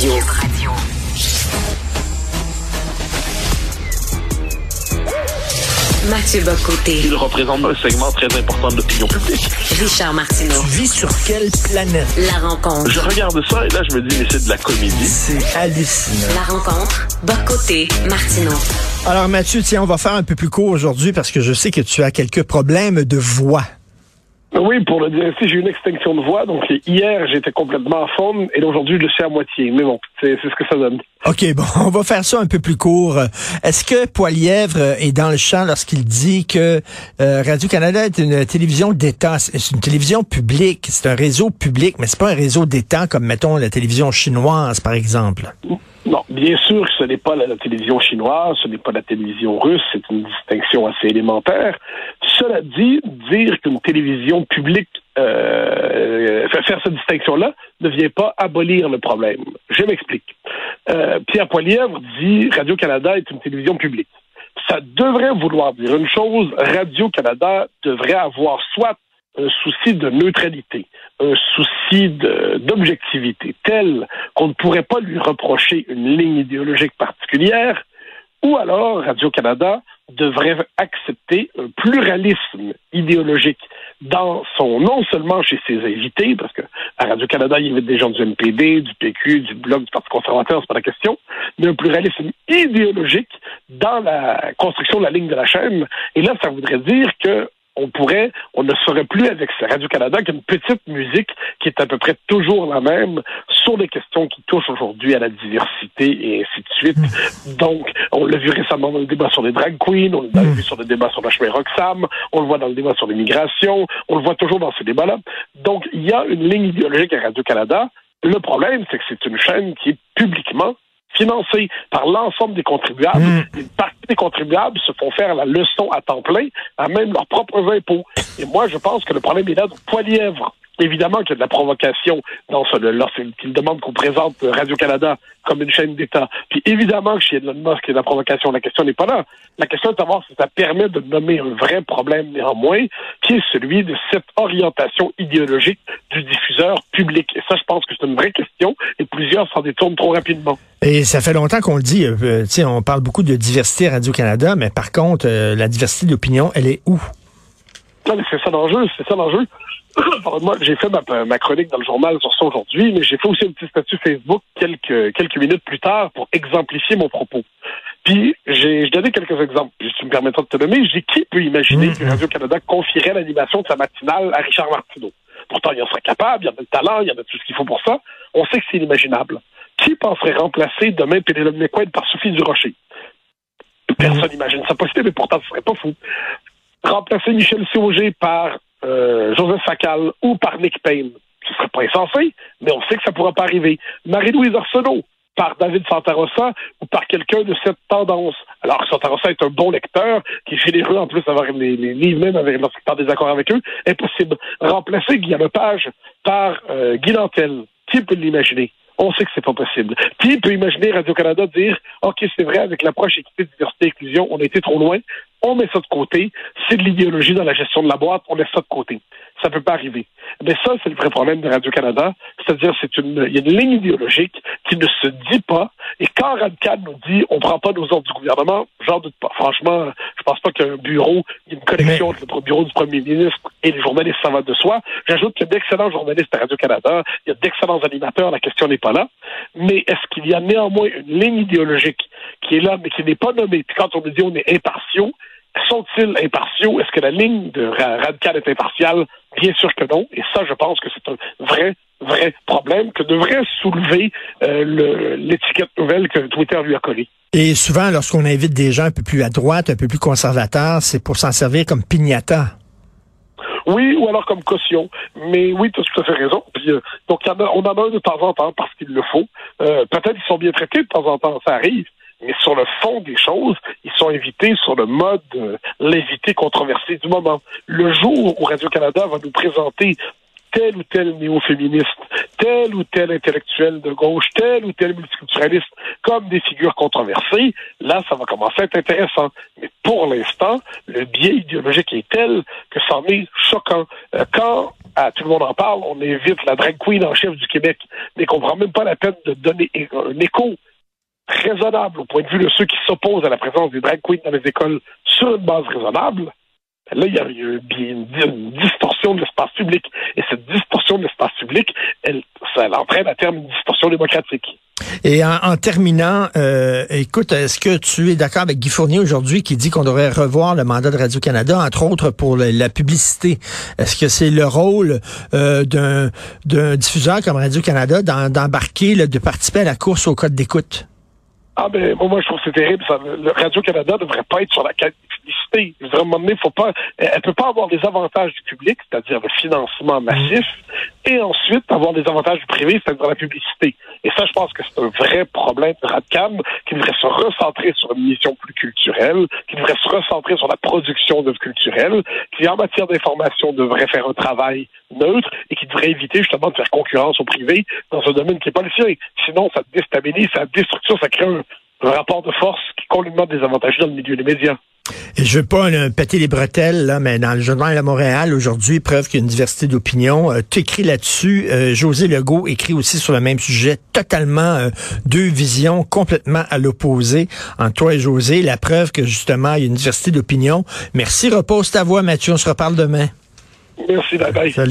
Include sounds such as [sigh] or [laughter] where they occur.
Radio. Mathieu Bocoté. Il représente un segment très important de l'opinion publique. Richard Martineau. Tu vis sur quelle planète? La rencontre. Je regarde ça et là, je me dis, mais c'est de la comédie. C'est hallucinant. La rencontre. Bocoté. Martineau. Alors Mathieu, tiens, on va faire un peu plus court aujourd'hui parce que je sais que tu as quelques problèmes de voix. Oui, pour le dire j'ai eu une extinction de voix. Donc hier, j'étais complètement en forme et aujourd'hui, je le suis à moitié. Mais bon, c'est ce que ça donne. OK, bon, [laughs] on va faire ça un peu plus court. Est-ce que Poilièvre est dans le champ lorsqu'il dit que euh, Radio-Canada est une télévision d'État? C'est une télévision publique, c'est un réseau public, mais c'est pas un réseau d'État comme, mettons, la télévision chinoise, par exemple. Non, bien sûr que ce n'est pas la, la télévision chinoise, ce n'est pas la télévision russe, c'est une distinction assez élémentaire. Cela dit, dire qu'une télévision publique euh, faire cette distinction-là ne vient pas abolir le problème. Je m'explique. Euh, Pierre Poilièvre dit Radio-Canada est une télévision publique. Ça devrait vouloir dire une chose, Radio-Canada devrait avoir soit un souci de neutralité, un souci d'objectivité tel qu'on ne pourrait pas lui reprocher une ligne idéologique particulière, ou alors Radio-Canada devrait accepter un pluralisme idéologique dans son, non seulement chez ses invités, parce que à Radio-Canada, il y avait des gens du NPD, du PQ, du Bloc, du Parti conservateur, c'est pas la question, mais un pluralisme idéologique dans la construction de la ligne de la chaîne. Et là, ça voudrait dire que on pourrait, on ne serait plus avec Radio-Canada qu'une petite musique qui est à peu près toujours la même sur des questions qui touchent aujourd'hui à la diversité et ainsi de suite. Donc, on l'a vu récemment dans le débat sur les drag queens, on l'a vu sur le débat sur la chemin Roxham, on le voit dans le débat sur l'immigration, on le voit toujours dans ces débats-là. Donc, il y a une ligne idéologique à Radio-Canada. Le problème, c'est que c'est une chaîne qui est publiquement financée par l'ensemble des contribuables. Une partie des contribuables se font faire la leçon à temps plein à même leurs propres impôts. Et moi, je pense que le problème est là de Poilièvre. Évidemment qu'il y a de la provocation dans ce, lorsqu'il demande qu'on présente Radio-Canada comme une chaîne d'État. Puis évidemment que chez Elon Musk, il y a de la provocation. La question n'est pas là. La question est de savoir si ça permet de nommer un vrai problème néanmoins, qui est celui de cette orientation idéologique du diffuseur public. Et ça, je pense que c'est une vraie question et plusieurs s'en détournent trop rapidement. Et ça fait longtemps qu'on le dit. Euh, on parle beaucoup de diversité à Radio-Canada, mais par contre, euh, la diversité d'opinion, elle est où? Non, mais c'est ça l'enjeu, c'est ça l'enjeu. [coughs] moi, j'ai fait ma, ma, chronique dans le journal sur ça aujourd'hui, mais j'ai fait aussi un petit statut Facebook quelques, quelques minutes plus tard pour exemplifier mon propos. Puis, j'ai donné quelques exemples. Si tu me permettras de te nommer, j'ai qui peut imaginer mmh. que Radio-Canada confierait l'animation de sa matinale à Richard Martineau? Pourtant, il en serait capable, il y en a le talent, il y en a tout ce qu'il faut pour ça. On sait que c'est inimaginable. Qui penserait remplacer demain Pénélope McQuaid par Sophie Durocher? Personne n'imagine ça possible, mais pourtant, ce serait pas fou. Remplacer Michel Siauger par euh, Joseph Facal ou par Nick Payne. Ce serait pas insensé, mais on sait que ça pourra pas arriver. Marie-Louise Arsenault par David Santarossa ou par quelqu'un de cette tendance. Alors Santarossa est un bon lecteur, qui est généreux en plus d'avoir les, livres même lorsqu'il part des accords avec eux. Impossible. Remplacer Guillaume Page par euh, Guy Lantel. Qui peut l'imaginer? On sait que c'est pas possible. Qui peut imaginer Radio-Canada dire, OK, c'est vrai, avec l'approche équité, diversité, inclusion, on a été trop loin, on met ça de côté, c'est de l'idéologie dans la gestion de la boîte, on laisse ça de côté. Ça peut pas arriver. Mais ça, c'est le vrai problème de Radio-Canada. C'est-à-dire, c'est une, il y a une ligne idéologique qui ne se dit pas. Et quand Radical nous dit, on prend pas nos ordres du gouvernement, j'en doute pas. Franchement, je pense pas qu'un bureau, il y a une connexion entre le bureau du premier ministre et les journalistes, ça va de soi. J'ajoute qu'il y a d'excellents journalistes à Radio-Canada. Il y a d'excellents animateurs. La question n'est pas là. Mais est-ce qu'il y a néanmoins une ligne idéologique qui est là, mais qui n'est pas nommée? Puis quand on nous dit on est impartiaux, sont-ils impartiaux? Est-ce que la ligne de Radical est impartiale? Bien sûr que non. Et ça, je pense que c'est un vrai, vrai problème que devrait soulever euh, l'étiquette nouvelle que Twitter lui a collée. Et souvent, lorsqu'on invite des gens un peu plus à droite, un peu plus conservateurs, c'est pour s'en servir comme pignata. Oui, ou alors comme caution. Mais oui, tu as tout à fait raison. Puis, euh, donc, y en a, on en a un de temps en temps parce qu'il le faut. Euh, Peut-être qu'ils sont bien traités de temps en temps, ça arrive. Mais sur le fond des choses, ils sont invités sur le mode euh, l'invité controversé du moment. Le jour où Radio-Canada va nous présenter tel ou tel néo-féministe, tel ou tel intellectuel de gauche, tel ou tel multiculturaliste comme des figures controversées, là, ça va commencer à être intéressant. Mais pour l'instant, le biais idéologique est tel que c'en est choquant. Euh, quand à tout le monde en parle, on évite la drag queen en chef du Québec, mais qu'on prend même pas la peine de donner un écho raisonnable au point de vue de ceux qui s'opposent à la présence des drag queens dans les écoles sur une base raisonnable, Là, il y a, une, distorsion de l'espace public. Et cette distorsion de l'espace public, elle, ça entraîne à terme une distorsion démocratique. Et en, terminant, euh, écoute, est-ce que tu es d'accord avec Guy Fournier aujourd'hui qui dit qu'on devrait revoir le mandat de Radio-Canada, entre autres pour la publicité? Est-ce que c'est le rôle euh, d'un diffuseur comme Radio-Canada d'embarquer, de participer à la course au code d'écoute? Ah ben moi, je trouve c'est terrible. le Radio-Canada ne devrait pas être sur la publicité. À un moment donné, faut pas, elle peut pas avoir des avantages du public, c'est-à-dire le financement massif, et ensuite avoir des avantages du privé, c'est-à-dire la publicité. Et ça, je pense que c'est un vrai problème de Radcam qui devrait se recentrer sur une mission plus culturelle, qui devrait se recentrer sur la production d'œuvres culturelles, qui en matière d'information devrait faire un travail neutre et qui devrait éviter justement de faire concurrence au privé dans un domaine qui n'est pas le sien. Sinon, ça déstabilise, ça destruction, ça crée un, rapport de force qui est complètement désavantageux dans le milieu des médias. Et je veux pas péter les bretelles, là, mais dans le journal de Montréal, aujourd'hui, preuve qu'il y a une diversité d'opinions. Euh, tu écris là-dessus. Euh, José Legault écrit aussi sur le même sujet, totalement euh, deux visions complètement à l'opposé entre toi et José. La preuve que justement, il y a une diversité d'opinions. Merci, repose ta voix, Mathieu. On se reparle demain. Merci, bye bye. Salut.